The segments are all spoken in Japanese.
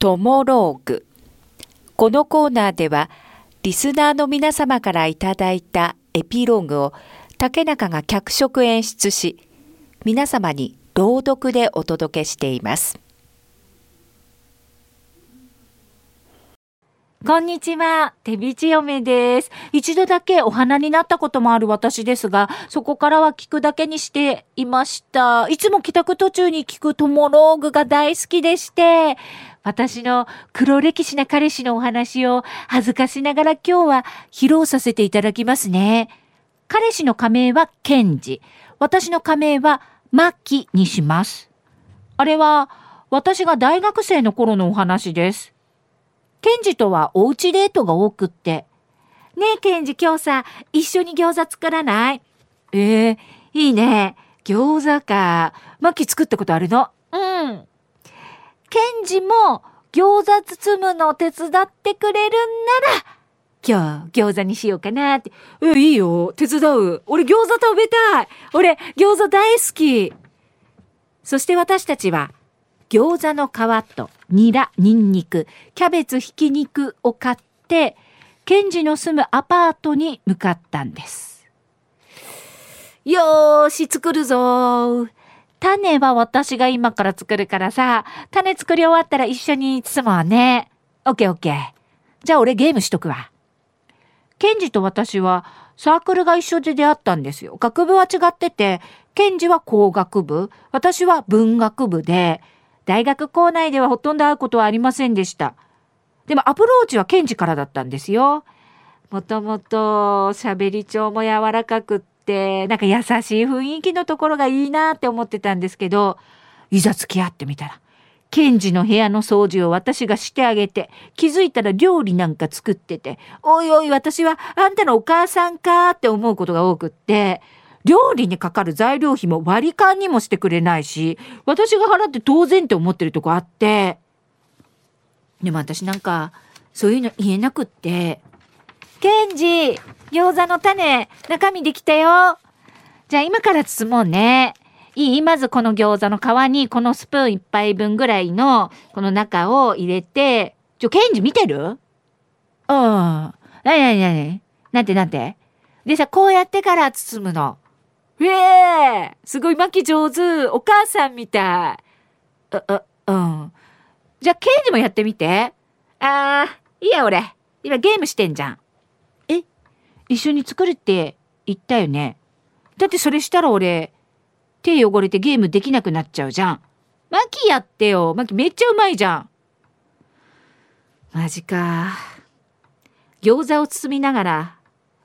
トモローグ。このコーナーでは、リスナーの皆様からいただいたエピローグを竹中が脚色演出し、皆様に朗読でお届けしています。こんにちは、手びち嫁です。一度だけお花になったこともある私ですが、そこからは聞くだけにしていました。いつも帰宅途中に聞くトモローグが大好きでして、私の黒歴史な彼氏のお話を恥ずかしながら今日は披露させていただきますね。彼氏の仮名はケンジ。私の仮名はマッキにします。あれは私が大学生の頃のお話です。ケンジとはおうちデートが多くって。ねえ、ケンジ今日さ、一緒に餃子作らない？ええー、いいね。餃子か。マキ作ったことあるの？うん。ケンジも餃子包むの手伝ってくれるんなら、今日餃子にしようかなって。え、いいよ。手伝う。俺餃子食べたい。俺餃子大好き。そして私たちは餃子の皮とニラ、ニンニク、キャベツ、ひき肉を買って、ケンジの住むアパートに向かったんです。よーし、作るぞ種は私が今から作るからさ、種作り終わったら一緒に包もうね。オッケーオッケー。じゃあ俺ゲームしとくわ。ケンジと私はサークルが一緒で出会ったんですよ。学部は違ってて、ケンジは工学部、私は文学部で、大学校内ではほとんど会うことはありませんでした。でもアプローチはケンジからだったんですよ。もともと喋り調も柔らかくって、なんか優しい雰囲気のところがいいなって思ってたんですけど、いざ付き合ってみたら、ケンジの部屋の掃除を私がしてあげて、気づいたら料理なんか作ってて、おいおい私はあんたのお母さんかって思うことが多くって、料理にかかる材料費も割り勘にもしてくれないし、私が払って当然って思ってるとこあって。でも私なんか、そういうの言えなくって。ケンジ、餃子の種、中身できたよ。じゃあ今から包もうね。いい？まずこの餃子の皮にこのスプーン一杯分ぐらいのこの中を入れて、ちょ、ケンジ見てる？うん。なになになになんてなんて？でさ、こうやってから包むの。ええすごい巻き上手お母さんみたい。う、う、うん。じゃあ、ケイジもやってみて。あー、いいや、俺。今ゲームしてんじゃん。え一緒に作るって言ったよね。だってそれしたら俺、手汚れてゲームできなくなっちゃうじゃん。マキやってよ。マキめっちゃうまいじゃん。マジか。餃子を包みながら、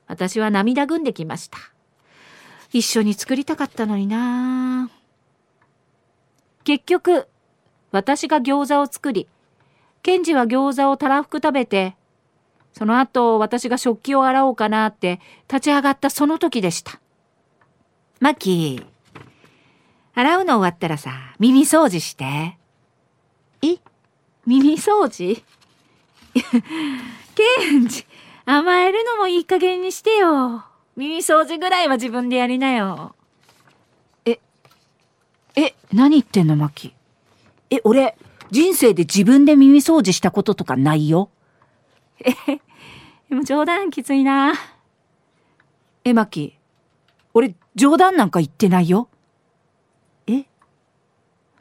私は涙ぐんできました。一緒に作りたかったのにな結局、私が餃子を作り、ケンジは餃子をたらふく食べて、その後私が食器を洗おうかなって立ち上がったその時でした。マキー、洗うの終わったらさ、耳掃除して。え？耳掃除？ケンジ、甘えるのもいい加減にしてよ。耳掃除ぐらいは自分でやりなよ。え、え、何言ってんの、マキ。え、俺、人生で自分で耳掃除したこととかないよ？え、でも冗談きついな。え、マキ、俺、冗談なんか言ってないよ？え？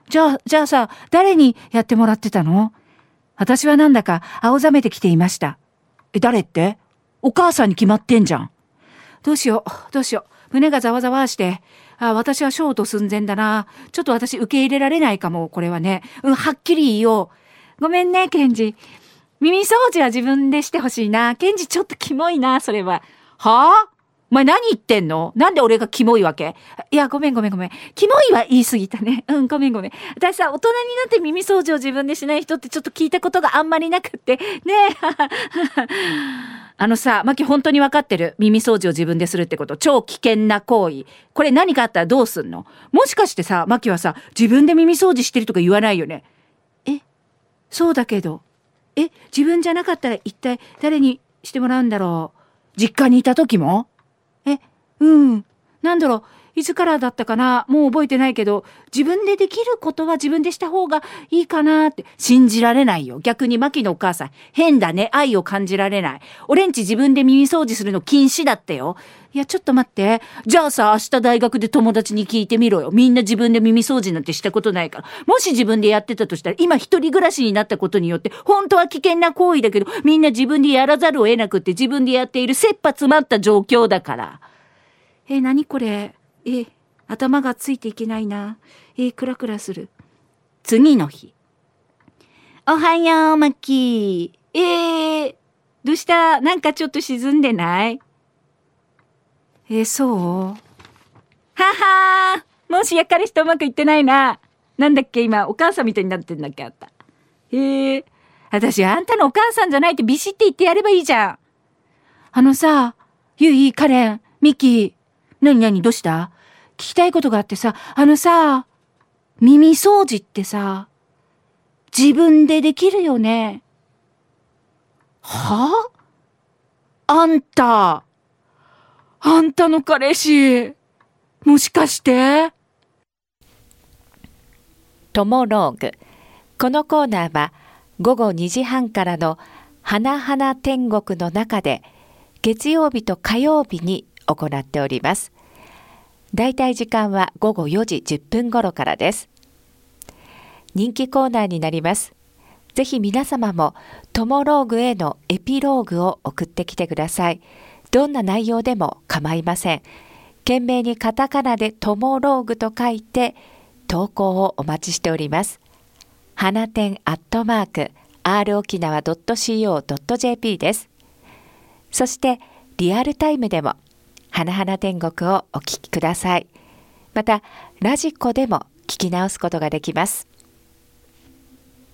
じゃあ、じゃあさ、誰にやってもらってたの？私はなんだか青ざめてきていました。え、誰って？お母さんに決まってんじゃん。どうしよう、どうしよう。胸がざわざわして。あ、私はショート寸前だな。ちょっと私受け入れられないかも、これはね。うん、はっきり言おう。ごめんね、ケンジ。耳掃除は自分でしてほしいな。ケンジちょっとキモいな、それは。はあ？お前何言ってんの？なんで俺がキモいわけ？いや、ごめんごめんごめん。キモいは言い過ぎたね。うん、ごめんごめん。私さ、大人になって耳掃除を自分でしない人ってちょっと聞いたことがあんまりなくって。ねえ。あのさ、マキ本当にわかってる？耳掃除を自分でするってこと。超危険な行為。これ何かあったらどうすんの？もしかしてさ、マキはさ、自分で耳掃除してるとか言わないよね？え？そうだけど。え？自分じゃなかったら一体誰にしてもらうんだろう？実家にいた時も？えうん。なんだろういつからだったかなもう覚えてないけど、自分でできることは自分でした方がいいかなって信じられないよ。逆に牧のお母さん、変だね。愛を感じられない。俺んち自分で耳掃除するの禁止だったよ。いや、ちょっと待って。じゃあさ、明日大学で友達に聞いてみろよ。みんな自分で耳掃除なんてしたことないから。もし自分でやってたとしたら、今一人暮らしになったことによって、本当は危険な行為だけど、みんな自分でやらざるを得なくって自分でやっている切羽詰まった状況だから。え、何これ？え、頭がついていけないな。え、クラクラする。次の日。おはよう、マッキー。えー、どうした？なんかちょっと沈んでない？え、そう？ははーもしやっかりしてうまくいってないな。なんだっけ今、お母さんみたいになってんだっけあった。へえ。私、あんたのお母さんじゃないってビシって言ってやればいいじゃん。あのさ、ゆい、カレン、ミキ、なになにどうした？聞きたいことがあってさ、あのさ、耳掃除ってさ、自分でできるよね。は？あんた、あんたの彼氏、もしかして？トモローグ。このコーナーは午後2時半からの花々天国の中で月曜日と火曜日に行っております。だいたい時間は午後4時10分頃からです。人気コーナーになります。ぜひ皆様もトモローグへのエピローグを送ってきてください。どんな内容でも構いません。懸命にカタカナでトモローグと書いて投稿をお待ちしております。花店アットマーク r 沖縄 .co.jp です。そしてリアルタイムでも花々天国をお聞きください。またラジコでも聞き直すことができます。